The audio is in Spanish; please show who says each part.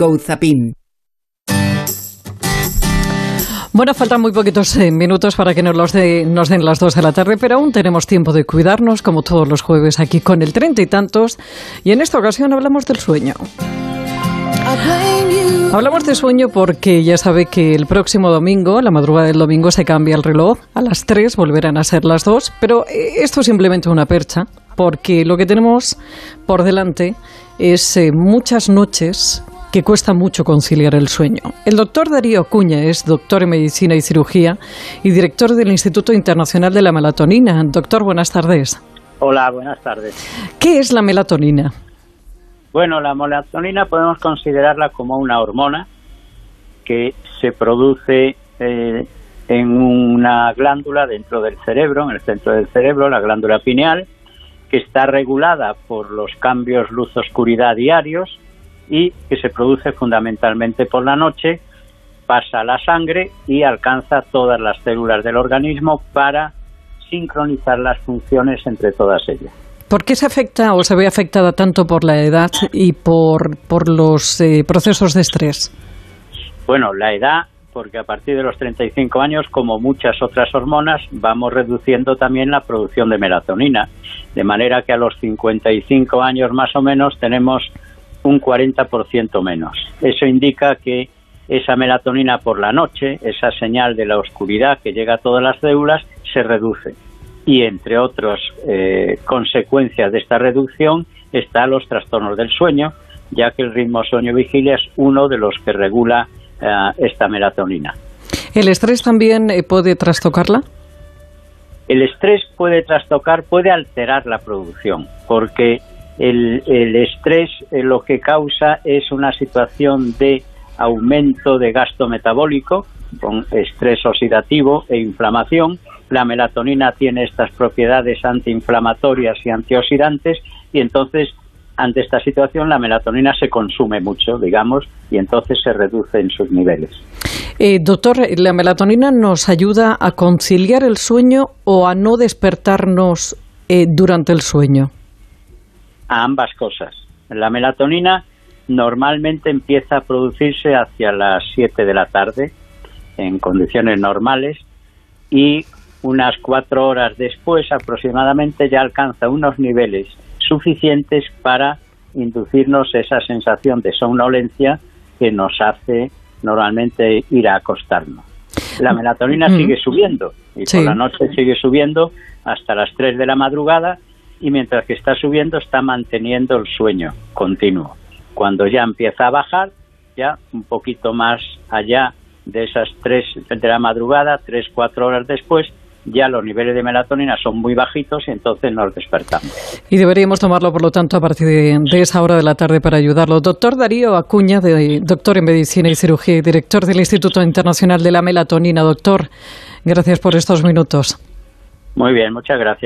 Speaker 1: Couzapin.
Speaker 2: Bueno, faltan muy poquitos eh, minutos para que nos, los de, nos den las dos de la tarde, pero aún tenemos tiempo de cuidarnos, como todos los jueves aquí con el treinta y tantos. Y en esta ocasión hablamos del sueño. Hablamos de sueño porque ya sabe que el próximo domingo, la madrugada del domingo, se cambia el reloj. A las 3 volverán a ser las 2. Pero eh, esto es simplemente una percha, porque lo que tenemos por delante es eh, muchas noches que cuesta mucho conciliar el sueño. El doctor Darío Acuña es doctor en medicina y cirugía y director del Instituto Internacional de la Melatonina. Doctor, buenas tardes.
Speaker 3: Hola, buenas tardes.
Speaker 2: ¿Qué es la melatonina?
Speaker 3: Bueno, la melatonina podemos considerarla como una hormona que se produce eh, en una glándula dentro del cerebro, en el centro del cerebro, la glándula pineal, que está regulada por los cambios luz-oscuridad diarios y que se produce fundamentalmente por la noche, pasa a la sangre y alcanza todas las células del organismo para sincronizar las funciones entre todas ellas.
Speaker 2: ¿Por qué se afecta o se ve afectada tanto por la edad y por, por los eh, procesos de estrés?
Speaker 3: Bueno, la edad, porque a partir de los 35 años, como muchas otras hormonas, vamos reduciendo también la producción de melatonina, de manera que a los 55 años más o menos tenemos un 40% menos. Eso indica que esa melatonina por la noche, esa señal de la oscuridad que llega a todas las células, se reduce. Y entre otras eh, consecuencias de esta reducción están los trastornos del sueño, ya que el ritmo sueño-vigilia es uno de los que regula eh, esta melatonina.
Speaker 2: ¿El estrés también eh, puede trastocarla?
Speaker 3: El estrés puede trastocar, puede alterar la producción, porque el, estrés eh, lo que causa es una situación de aumento de gasto metabólico, con estrés oxidativo e inflamación. La melatonina tiene estas propiedades antiinflamatorias y antioxidantes y entonces ante esta situación la melatonina se consume mucho, digamos, y entonces se reduce en sus niveles.
Speaker 2: Eh, doctor, ¿la melatonina nos ayuda a conciliar el sueño o a no despertarnos eh, durante el sueño?
Speaker 3: A ambas cosas. La melatonina normalmente empieza a producirse hacia las 7 de la tarde en condiciones normales y unas cuatro horas después aproximadamente ya alcanza unos niveles suficientes para inducirnos esa sensación de somnolencia que nos hace normalmente ir a acostarnos. La melatonina sigue subiendo y por la noche sigue subiendo hasta las 3 de la madrugada y mientras que está subiendo está manteniendo el sueño continuo. Cuando ya empieza a bajar, ya un poquito más allá de esas tres de la madrugada, tres, cuatro horas después, ya los niveles de melatonina son muy bajitos y entonces nos despertamos.
Speaker 2: Y deberíamos tomarlo, por lo tanto, a partir de, esa hora de la tarde para ayudarlo. Doctor Darío Acuña, de, doctor en Medicina y Cirugía y director del Instituto Internacional de la Melatonina. Doctor, gracias por estos minutos.
Speaker 3: Muy bien, muchas gracias.